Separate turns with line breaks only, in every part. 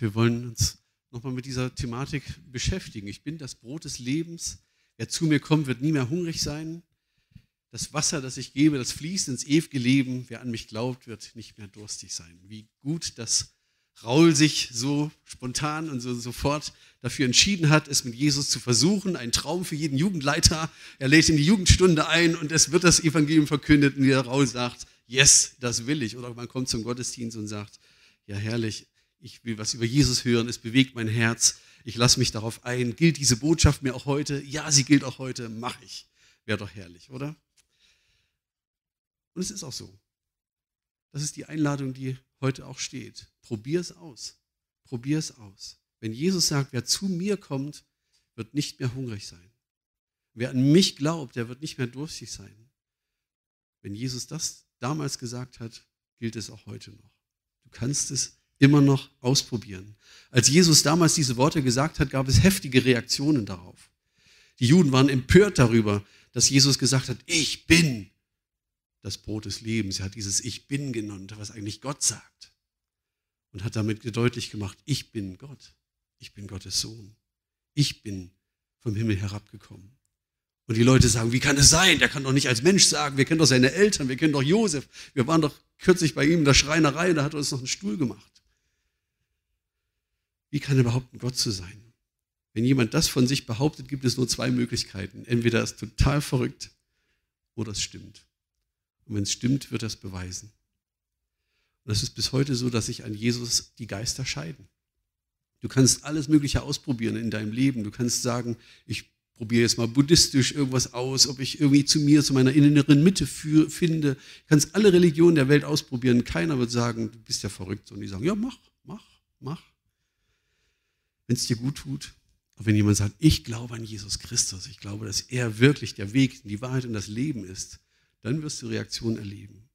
Wir wollen uns nochmal mit dieser Thematik beschäftigen. Ich bin das Brot des Lebens. Wer zu mir kommt, wird nie mehr hungrig sein. Das Wasser, das ich gebe, das fließt ins ewige Leben. Wer an mich glaubt, wird nicht mehr durstig sein. Wie gut, dass Raul sich so spontan und so sofort dafür entschieden hat, es mit Jesus zu versuchen. Ein Traum für jeden Jugendleiter. Er lädt in die Jugendstunde ein und es wird das Evangelium verkündet und der Raul sagt, yes, das will ich. Oder man kommt zum Gottesdienst und sagt, ja herrlich, ich will was über Jesus hören, es bewegt mein Herz, ich lasse mich darauf ein. Gilt diese Botschaft mir auch heute? Ja, sie gilt auch heute, mache ich. Wäre doch herrlich, oder? Und es ist auch so. Das ist die Einladung, die heute auch steht. Probier es aus. Probier es aus. Wenn Jesus sagt, wer zu mir kommt, wird nicht mehr hungrig sein. Wer an mich glaubt, der wird nicht mehr durstig sein. Wenn Jesus das damals gesagt hat, gilt es auch heute noch. Du kannst es immer noch ausprobieren. Als Jesus damals diese Worte gesagt hat, gab es heftige Reaktionen darauf. Die Juden waren empört darüber, dass Jesus gesagt hat, ich bin das Brot des Lebens. Er hat dieses Ich bin genannt, was eigentlich Gott sagt. Und hat damit deutlich gemacht, ich bin Gott. Ich bin Gottes Sohn. Ich bin vom Himmel herabgekommen. Und die Leute sagen, wie kann es sein? Der kann doch nicht als Mensch sagen, wir kennen doch seine Eltern, wir kennen doch Josef. Wir waren doch kürzlich bei ihm in der Schreinerei, da hat er uns noch einen Stuhl gemacht. Wie kann er behaupten, Gott zu sein? Wenn jemand das von sich behauptet, gibt es nur zwei Möglichkeiten. Entweder er ist total verrückt oder es stimmt. Und wenn es stimmt, wird er es beweisen. Und es ist bis heute so, dass sich an Jesus die Geister scheiden. Du kannst alles Mögliche ausprobieren in deinem Leben. Du kannst sagen, ich probiere jetzt mal buddhistisch irgendwas aus, ob ich irgendwie zu mir, zu meiner inneren Mitte für, finde. Du kannst alle Religionen der Welt ausprobieren. Keiner wird sagen, du bist ja verrückt. Und die sagen, ja, mach, mach, mach wenn es dir gut tut. Aber wenn jemand sagt, ich glaube an Jesus Christus, ich glaube, dass er wirklich der Weg, die Wahrheit und das Leben ist, dann wirst du Reaktionen erleben.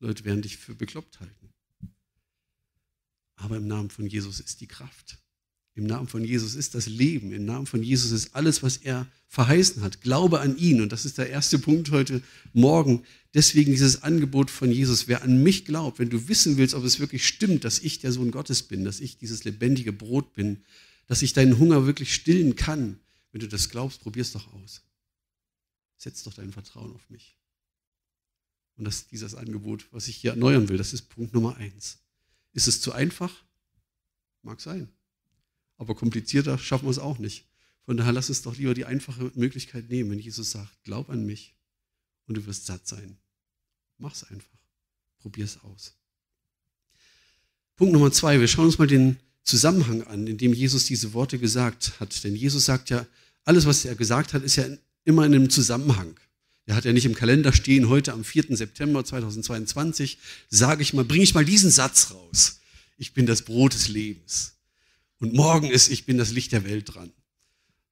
Leute werden dich für bekloppt halten. Aber im Namen von Jesus ist die Kraft. Im Namen von Jesus ist das Leben. Im Namen von Jesus ist alles, was er verheißen hat. Glaube an ihn. Und das ist der erste Punkt heute Morgen. Deswegen dieses Angebot von Jesus. Wer an mich glaubt, wenn du wissen willst, ob es wirklich stimmt, dass ich der Sohn Gottes bin, dass ich dieses lebendige Brot bin, dass ich deinen Hunger wirklich stillen kann, wenn du das glaubst, probier es doch aus. Setz doch dein Vertrauen auf mich. Und das ist dieses Angebot, was ich hier erneuern will. Das ist Punkt Nummer eins. Ist es zu einfach? Mag sein. Aber komplizierter schaffen wir es auch nicht. Von daher lass uns doch lieber die einfache Möglichkeit nehmen, wenn Jesus sagt, glaub an mich und du wirst satt sein. Mach es einfach. Probier es aus. Punkt Nummer zwei. Wir schauen uns mal den Zusammenhang an, in dem Jesus diese Worte gesagt hat. Denn Jesus sagt ja, alles, was er gesagt hat, ist ja immer in einem Zusammenhang. Er hat ja nicht im Kalender stehen, heute am 4. September 2022, sage ich mal, bringe ich mal diesen Satz raus. Ich bin das Brot des Lebens. Und morgen ist, ich bin das Licht der Welt dran.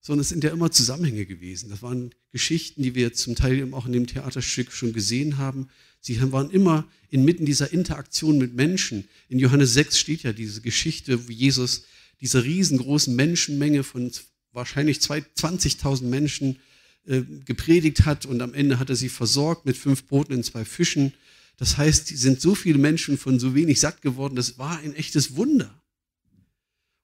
Sondern es sind ja immer Zusammenhänge gewesen. Das waren Geschichten, die wir zum Teil eben auch in dem Theaterstück schon gesehen haben. Sie waren immer inmitten dieser Interaktion mit Menschen. In Johannes 6 steht ja diese Geschichte, wo Jesus diese riesengroßen Menschenmenge von wahrscheinlich 20.000 Menschen äh, gepredigt hat und am Ende hat er sie versorgt mit fünf Broten und zwei Fischen. Das heißt, sind so viele Menschen von so wenig satt geworden. Das war ein echtes Wunder.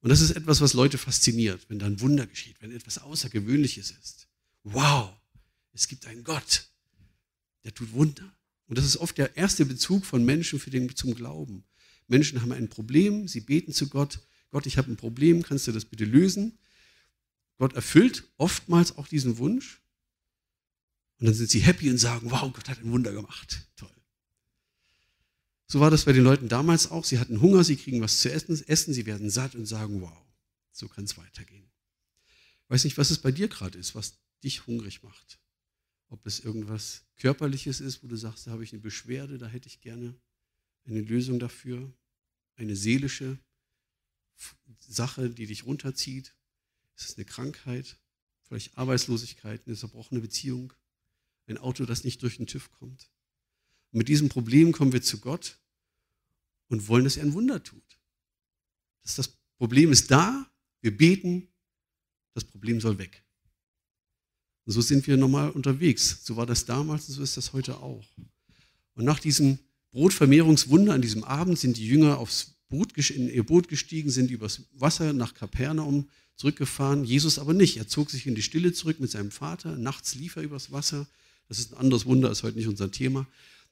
Und das ist etwas, was Leute fasziniert, wenn da ein Wunder geschieht, wenn etwas Außergewöhnliches ist. Wow, es gibt einen Gott, der tut Wunder. Und das ist oft der erste Bezug von Menschen für den, zum Glauben. Menschen haben ein Problem, sie beten zu Gott. Gott, ich habe ein Problem, kannst du das bitte lösen? Gott erfüllt oftmals auch diesen Wunsch. Und dann sind sie happy und sagen, wow, Gott hat ein Wunder gemacht. Toll. So war das bei den Leuten damals auch. Sie hatten Hunger, sie kriegen was zu essen, sie werden satt und sagen, wow, so kann es weitergehen. Ich weiß nicht, was es bei dir gerade ist, was dich hungrig macht. Ob es irgendwas Körperliches ist, wo du sagst, da habe ich eine Beschwerde, da hätte ich gerne eine Lösung dafür. Eine seelische Sache, die dich runterzieht. Ist es eine Krankheit? Vielleicht Arbeitslosigkeit, eine zerbrochene Beziehung? Ein Auto, das nicht durch den TÜV kommt? Und mit diesem Problem kommen wir zu Gott und wollen, dass er ein Wunder tut. Das, das Problem ist da, wir beten, das Problem soll weg. Und so sind wir nochmal unterwegs. So war das damals und so ist das heute auch. Und nach diesem Brotvermehrungswunder an diesem Abend sind die Jünger aufs Boot, in ihr Boot gestiegen, sind übers Wasser nach Kapernaum zurückgefahren. Jesus aber nicht. Er zog sich in die Stille zurück mit seinem Vater. Nachts lief er übers Wasser. Das ist ein anderes Wunder, ist heute nicht unser Thema.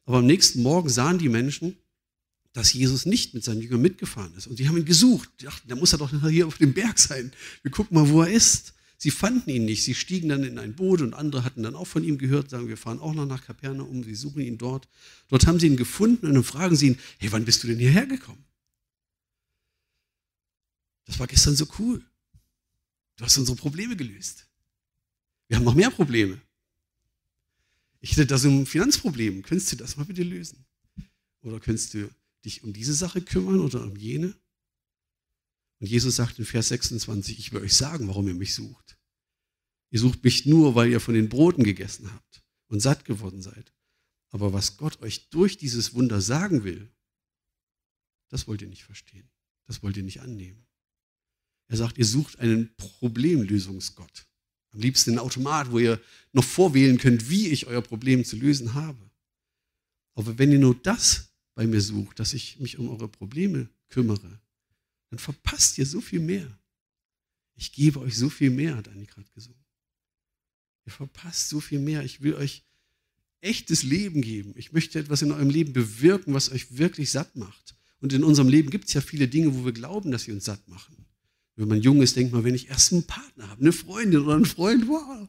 Aber am nächsten Morgen sahen die Menschen, dass Jesus nicht mit seinen Jüngern mitgefahren ist. Und sie haben ihn gesucht. Die dachten, der muss ja doch hier auf dem Berg sein. Wir gucken mal, wo er ist. Sie fanden ihn nicht. Sie stiegen dann in ein Boot und andere hatten dann auch von ihm gehört, sagen, wir fahren auch noch nach Kapernaum, sie suchen ihn dort. Dort haben sie ihn gefunden und dann fragen sie ihn, hey, wann bist du denn hierher gekommen? Das war gestern so cool. Du hast unsere Probleme gelöst. Wir haben noch mehr Probleme. Ich hätte da so ein Finanzproblem. Könntest du das mal bitte lösen? Oder könntest du dich um diese Sache kümmern oder um jene? Und Jesus sagt in Vers 26, ich will euch sagen, warum ihr mich sucht. Ihr sucht mich nur, weil ihr von den Broten gegessen habt und satt geworden seid. Aber was Gott euch durch dieses Wunder sagen will, das wollt ihr nicht verstehen. Das wollt ihr nicht annehmen. Er sagt, ihr sucht einen Problemlösungsgott. Am liebsten einen Automat, wo ihr noch vorwählen könnt, wie ich euer Problem zu lösen habe. Aber wenn ihr nur das bei mir sucht, dass ich mich um eure Probleme kümmere, dann verpasst ihr so viel mehr. Ich gebe euch so viel mehr, hat Anni gerade gesungen. Ihr verpasst so viel mehr. Ich will euch echtes Leben geben. Ich möchte etwas in eurem Leben bewirken, was euch wirklich satt macht. Und in unserem Leben gibt es ja viele Dinge, wo wir glauben, dass sie uns satt machen. Wenn man jung ist, denkt man, wenn ich erst einen Partner habe, eine Freundin oder einen Freund, wow,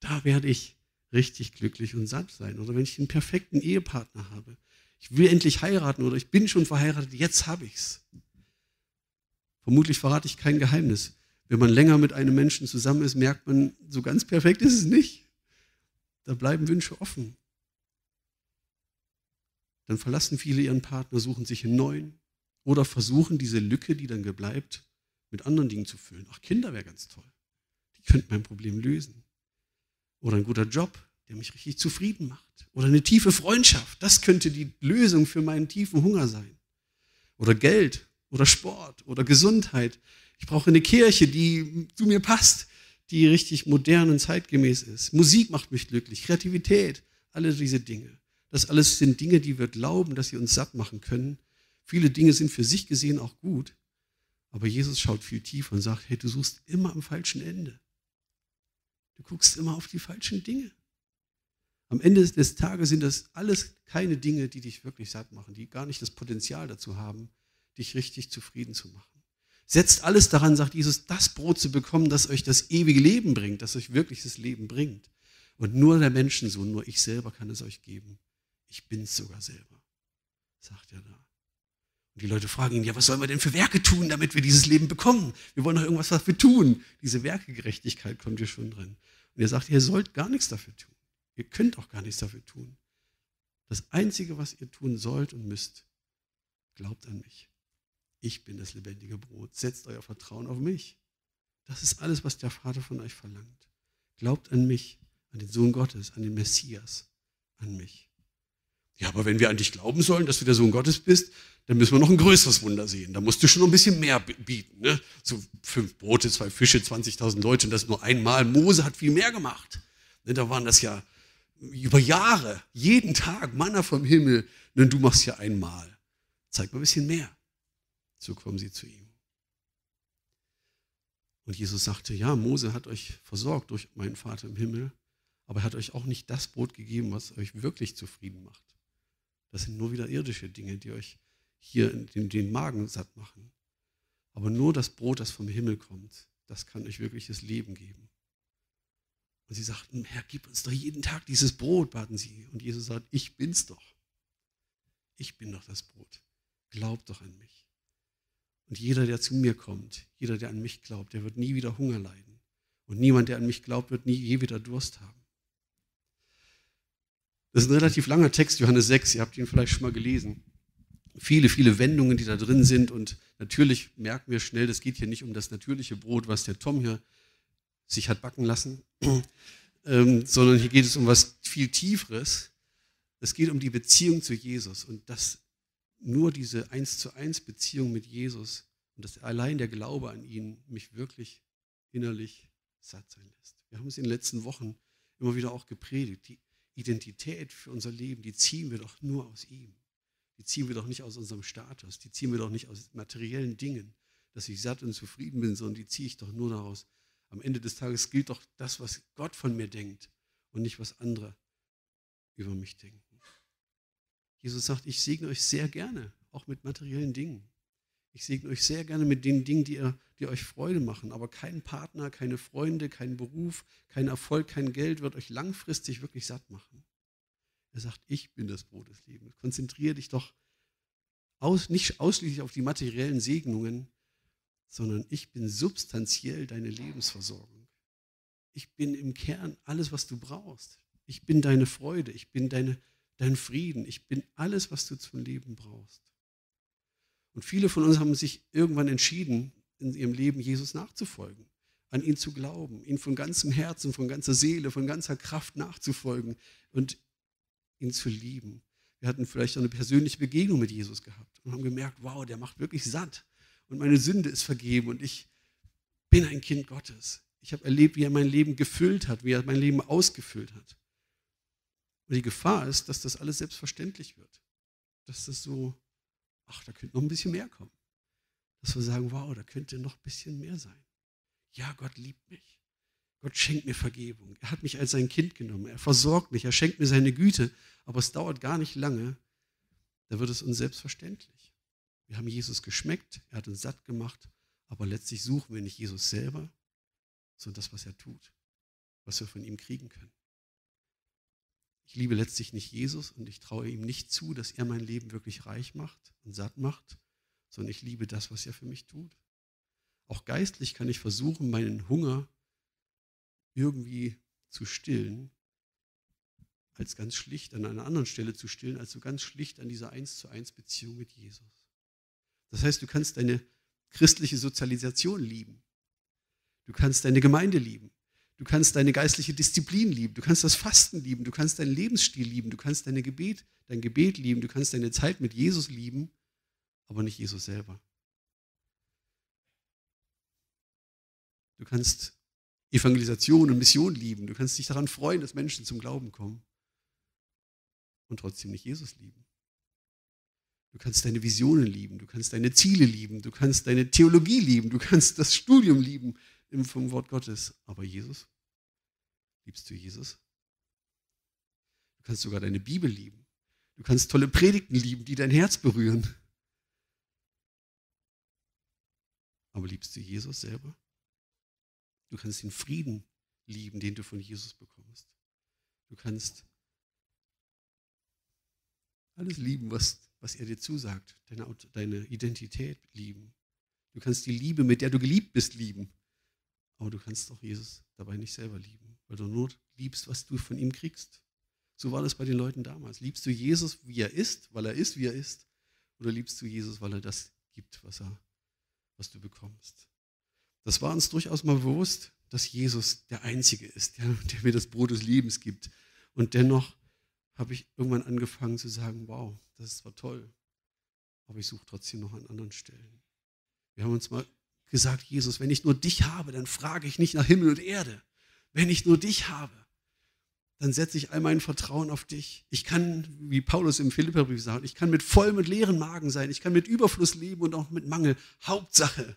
da werde ich richtig glücklich und satt sein. Oder wenn ich einen perfekten Ehepartner habe. Ich will endlich heiraten oder ich bin schon verheiratet, jetzt habe ich es. Vermutlich verrate ich kein Geheimnis. Wenn man länger mit einem Menschen zusammen ist, merkt man, so ganz perfekt ist es nicht. Da bleiben Wünsche offen. Dann verlassen viele ihren Partner, suchen sich einen neuen oder versuchen diese Lücke, die dann bleibt, mit anderen Dingen zu füllen. Ach, Kinder wäre ganz toll. Die könnten mein Problem lösen. Oder ein guter Job, der mich richtig zufrieden macht. Oder eine tiefe Freundschaft, das könnte die Lösung für meinen tiefen Hunger sein. Oder Geld oder Sport oder Gesundheit. Ich brauche eine Kirche, die zu mir passt, die richtig modern und zeitgemäß ist. Musik macht mich glücklich, Kreativität, alle diese Dinge. Das alles sind Dinge, die wir glauben, dass sie uns satt machen können. Viele Dinge sind für sich gesehen auch gut. Aber Jesus schaut viel tiefer und sagt, hey, du suchst immer am falschen Ende. Du guckst immer auf die falschen Dinge. Am Ende des Tages sind das alles keine Dinge, die dich wirklich satt machen, die gar nicht das Potenzial dazu haben, dich richtig zufrieden zu machen. Setzt alles daran, sagt Jesus, das Brot zu bekommen, das euch das ewige Leben bringt, das euch wirklich das Leben bringt. Und nur der Menschensohn, nur ich selber kann es euch geben. Ich bin es sogar selber, sagt er da. Und die Leute fragen ihn, ja, was sollen wir denn für Werke tun, damit wir dieses Leben bekommen? Wir wollen doch irgendwas dafür tun. Diese Werkegerechtigkeit kommt hier schon drin. Und er sagt, ihr sollt gar nichts dafür tun. Ihr könnt auch gar nichts dafür tun. Das Einzige, was ihr tun sollt und müsst, glaubt an mich. Ich bin das lebendige Brot. Setzt euer Vertrauen auf mich. Das ist alles, was der Vater von euch verlangt. Glaubt an mich, an den Sohn Gottes, an den Messias, an mich. Ja, aber wenn wir an dich glauben sollen, dass du der Sohn Gottes bist, dann müssen wir noch ein größeres Wunder sehen. Da musst du schon noch ein bisschen mehr bieten. Ne? So fünf Brote, zwei Fische, 20.000 Leute und das nur einmal. Mose hat viel mehr gemacht. Ne, da waren das ja über Jahre, jeden Tag Manna vom Himmel. Ne, du machst ja einmal. Zeig mal ein bisschen mehr. So kommen sie zu ihm. Und Jesus sagte, ja, Mose hat euch versorgt durch meinen Vater im Himmel, aber er hat euch auch nicht das Brot gegeben, was euch wirklich zufrieden macht. Das sind nur wieder irdische Dinge, die euch hier den, den Magen satt machen. Aber nur das Brot, das vom Himmel kommt, das kann euch wirkliches Leben geben. Und sie sagten, Herr, gib uns doch jeden Tag dieses Brot, baten sie. Und Jesus sagt, ich bin's doch. Ich bin doch das Brot. Glaubt doch an mich. Und jeder, der zu mir kommt, jeder, der an mich glaubt, der wird nie wieder Hunger leiden. Und niemand, der an mich glaubt, wird nie je wieder Durst haben. Das ist ein relativ langer Text, Johannes 6, ihr habt ihn vielleicht schon mal gelesen. Viele, viele Wendungen, die da drin sind. Und natürlich merken wir schnell, es geht hier nicht um das natürliche Brot, was der Tom hier sich hat backen lassen, ähm, sondern hier geht es um was viel Tieferes. Es geht um die Beziehung zu Jesus und das nur diese eins zu eins Beziehung mit Jesus und dass allein der Glaube an ihn mich wirklich innerlich satt sein lässt. Wir haben es in den letzten Wochen immer wieder auch gepredigt. Die Identität für unser Leben, die ziehen wir doch nur aus ihm. Die ziehen wir doch nicht aus unserem Status, die ziehen wir doch nicht aus materiellen Dingen, dass ich satt und zufrieden bin, sondern die ziehe ich doch nur daraus. Am Ende des Tages gilt doch das, was Gott von mir denkt und nicht, was andere über mich denken. Jesus sagt, ich segne euch sehr gerne, auch mit materiellen Dingen. Ich segne euch sehr gerne mit den Dingen, die, ihr, die euch Freude machen. Aber kein Partner, keine Freunde, kein Beruf, kein Erfolg, kein Geld wird euch langfristig wirklich satt machen. Er sagt, ich bin das Brot des Lebens. Konzentriere dich doch aus, nicht ausschließlich auf die materiellen Segnungen, sondern ich bin substanziell deine Lebensversorgung. Ich bin im Kern alles, was du brauchst. Ich bin deine Freude, ich bin deine, dein Frieden, ich bin alles, was du zum Leben brauchst. Und viele von uns haben sich irgendwann entschieden, in ihrem Leben Jesus nachzufolgen, an ihn zu glauben, ihn von ganzem Herzen, von ganzer Seele, von ganzer Kraft nachzufolgen und ihn zu lieben. Wir hatten vielleicht eine persönliche Begegnung mit Jesus gehabt und haben gemerkt, wow, der macht wirklich satt und meine Sünde ist vergeben und ich bin ein Kind Gottes. Ich habe erlebt, wie er mein Leben gefüllt hat, wie er mein Leben ausgefüllt hat. Und die Gefahr ist, dass das alles selbstverständlich wird. Dass das so ach, da könnte noch ein bisschen mehr kommen. Dass wir sagen, wow, da könnte noch ein bisschen mehr sein. Ja, Gott liebt mich. Gott schenkt mir Vergebung. Er hat mich als sein Kind genommen. Er versorgt mich. Er schenkt mir seine Güte. Aber es dauert gar nicht lange. Da wird es uns selbstverständlich. Wir haben Jesus geschmeckt. Er hat uns satt gemacht. Aber letztlich suchen wir nicht Jesus selber, sondern das, was er tut. Was wir von ihm kriegen können. Ich liebe letztlich nicht Jesus und ich traue ihm nicht zu, dass er mein Leben wirklich reich macht und satt macht, sondern ich liebe das, was er für mich tut. Auch geistlich kann ich versuchen, meinen Hunger irgendwie zu stillen, als ganz schlicht an einer anderen Stelle zu stillen, als so ganz schlicht an dieser eins zu eins Beziehung mit Jesus. Das heißt, du kannst deine christliche Sozialisation lieben. Du kannst deine Gemeinde lieben. Du kannst deine geistliche Disziplin lieben, du kannst das Fasten lieben, du kannst deinen Lebensstil lieben, du kannst deine Gebet, dein Gebet lieben, du kannst deine Zeit mit Jesus lieben, aber nicht Jesus selber. Du kannst Evangelisation und Mission lieben, du kannst dich daran freuen, dass Menschen zum Glauben kommen und trotzdem nicht Jesus lieben. Du kannst deine Visionen lieben, du kannst deine Ziele lieben, du kannst deine Theologie lieben, du kannst das Studium lieben, vom Wort Gottes. Aber Jesus? Liebst du Jesus? Du kannst sogar deine Bibel lieben. Du kannst tolle Predigten lieben, die dein Herz berühren. Aber liebst du Jesus selber? Du kannst den Frieden lieben, den du von Jesus bekommst. Du kannst alles lieben, was, was er dir zusagt. Deine, deine Identität lieben. Du kannst die Liebe, mit der du geliebt bist, lieben. Aber du kannst auch Jesus dabei nicht selber lieben, weil du nur liebst, was du von ihm kriegst. So war das bei den Leuten damals. Liebst du Jesus, wie er ist, weil er ist, wie er ist? Oder liebst du Jesus, weil er das gibt, was, er, was du bekommst? Das war uns durchaus mal bewusst, dass Jesus der Einzige ist, der, der mir das Brot des Lebens gibt. Und dennoch habe ich irgendwann angefangen zu sagen, wow, das ist zwar toll, aber ich suche trotzdem noch an anderen Stellen. Wir haben uns mal gesagt, Jesus, wenn ich nur dich habe, dann frage ich nicht nach Himmel und Erde. Wenn ich nur dich habe, dann setze ich all mein Vertrauen auf dich. Ich kann, wie Paulus im Philipperbrief sagt, ich kann mit vollem und leeren Magen sein, ich kann mit Überfluss leben und auch mit Mangel. Hauptsache,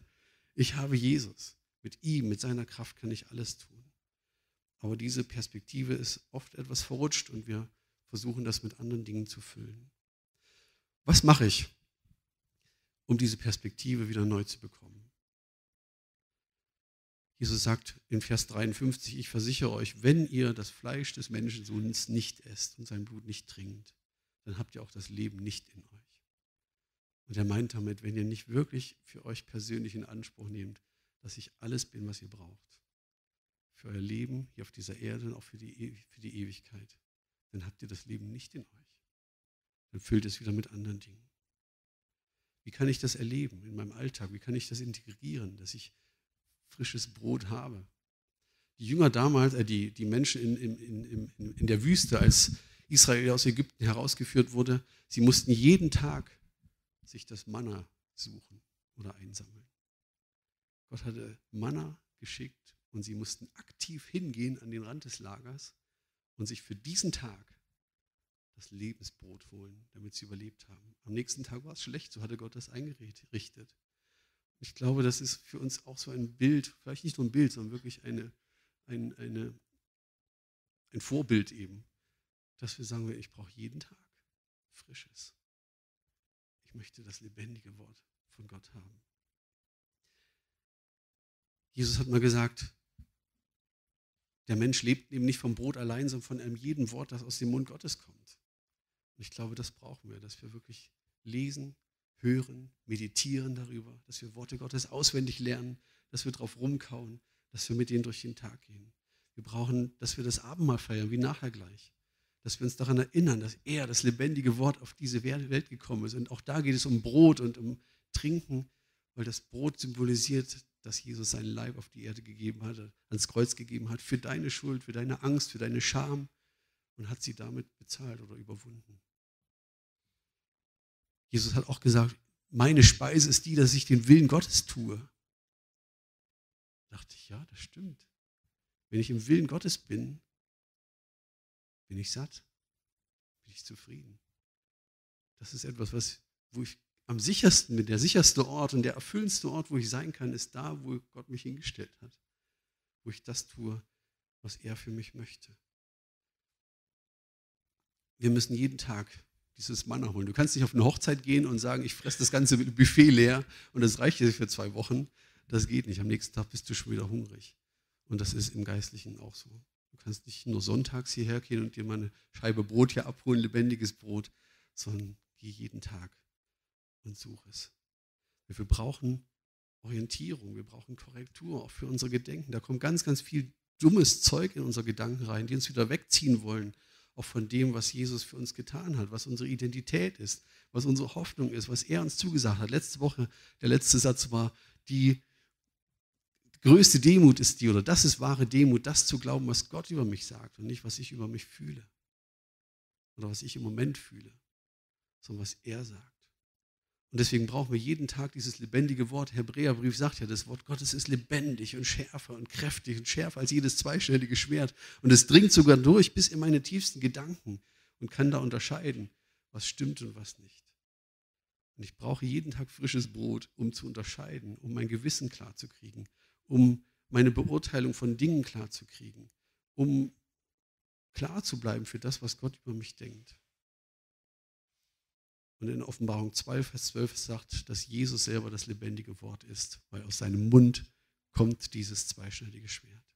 ich habe Jesus. Mit ihm, mit seiner Kraft kann ich alles tun. Aber diese Perspektive ist oft etwas verrutscht und wir versuchen das mit anderen Dingen zu füllen. Was mache ich, um diese Perspektive wieder neu zu bekommen? Jesus sagt in Vers 53, ich versichere euch, wenn ihr das Fleisch des Menschensohns nicht esst und sein Blut nicht trinkt, dann habt ihr auch das Leben nicht in euch. Und er meint damit, wenn ihr nicht wirklich für euch persönlich in Anspruch nehmt, dass ich alles bin, was ihr braucht, für euer Leben hier auf dieser Erde und auch für die, für die Ewigkeit, dann habt ihr das Leben nicht in euch. Dann füllt es wieder mit anderen Dingen. Wie kann ich das erleben in meinem Alltag? Wie kann ich das integrieren, dass ich frisches Brot habe. Die Jünger damals, äh, die, die Menschen in, in, in, in der Wüste, als Israel aus Ägypten herausgeführt wurde, sie mussten jeden Tag sich das Manna suchen oder einsammeln. Gott hatte Manna geschickt und sie mussten aktiv hingehen an den Rand des Lagers und sich für diesen Tag das Lebensbrot holen, damit sie überlebt haben. Am nächsten Tag war es schlecht, so hatte Gott das eingerichtet. Ich glaube, das ist für uns auch so ein Bild, vielleicht nicht nur ein Bild, sondern wirklich eine, ein, eine, ein Vorbild eben, dass wir sagen, ich brauche jeden Tag Frisches. Ich möchte das lebendige Wort von Gott haben. Jesus hat mal gesagt, der Mensch lebt eben nicht vom Brot allein, sondern von einem jeden Wort, das aus dem Mund Gottes kommt. Und ich glaube, das brauchen wir, dass wir wirklich lesen, hören, meditieren darüber, dass wir Worte Gottes auswendig lernen, dass wir drauf rumkauen, dass wir mit denen durch den Tag gehen. Wir brauchen, dass wir das Abendmahl feiern, wie nachher gleich. Dass wir uns daran erinnern, dass er, das lebendige Wort, auf diese Welt gekommen ist. Und auch da geht es um Brot und um Trinken, weil das Brot symbolisiert dass Jesus seinen Leib auf die Erde gegeben hatte, ans Kreuz gegeben hat, für deine Schuld, für deine Angst, für deine Scham und hat sie damit bezahlt oder überwunden. Jesus hat auch gesagt, meine Speise ist die, dass ich den Willen Gottes tue. Da dachte ich, ja, das stimmt. Wenn ich im Willen Gottes bin, bin ich satt, bin ich zufrieden. Das ist etwas, was, wo ich am sichersten bin, der sicherste Ort und der erfüllendste Ort, wo ich sein kann, ist da, wo Gott mich hingestellt hat. Wo ich das tue, was er für mich möchte. Wir müssen jeden Tag dieses Manna holen. Du kannst nicht auf eine Hochzeit gehen und sagen, ich fresse das ganze Buffet leer und das reicht dir für zwei Wochen. Das geht nicht. Am nächsten Tag bist du schon wieder hungrig. Und das ist im Geistlichen auch so. Du kannst nicht nur sonntags hierher gehen und dir mal eine Scheibe Brot hier abholen, lebendiges Brot, sondern geh jeden Tag und such es. Wir brauchen Orientierung, wir brauchen Korrektur, auch für unsere Gedenken. Da kommt ganz, ganz viel dummes Zeug in unsere Gedanken rein, die uns wieder wegziehen wollen, auch von dem, was Jesus für uns getan hat, was unsere Identität ist, was unsere Hoffnung ist, was er uns zugesagt hat. Letzte Woche, der letzte Satz war, die größte Demut ist die, oder das ist wahre Demut, das zu glauben, was Gott über mich sagt und nicht, was ich über mich fühle oder was ich im Moment fühle, sondern was er sagt. Und deswegen brauchen wir jeden Tag dieses lebendige Wort. Hebräerbrief sagt ja, das Wort Gottes ist lebendig und schärfer und kräftig und schärfer als jedes zweistellige Schwert. Und es dringt sogar durch bis in meine tiefsten Gedanken und kann da unterscheiden, was stimmt und was nicht. Und ich brauche jeden Tag frisches Brot, um zu unterscheiden, um mein Gewissen klarzukriegen, um meine Beurteilung von Dingen klarzukriegen, um klar zu bleiben für das, was Gott über mich denkt. Und in Offenbarung 12, Vers 12 sagt, dass Jesus selber das lebendige Wort ist, weil aus seinem Mund kommt dieses zweischneidige Schwert.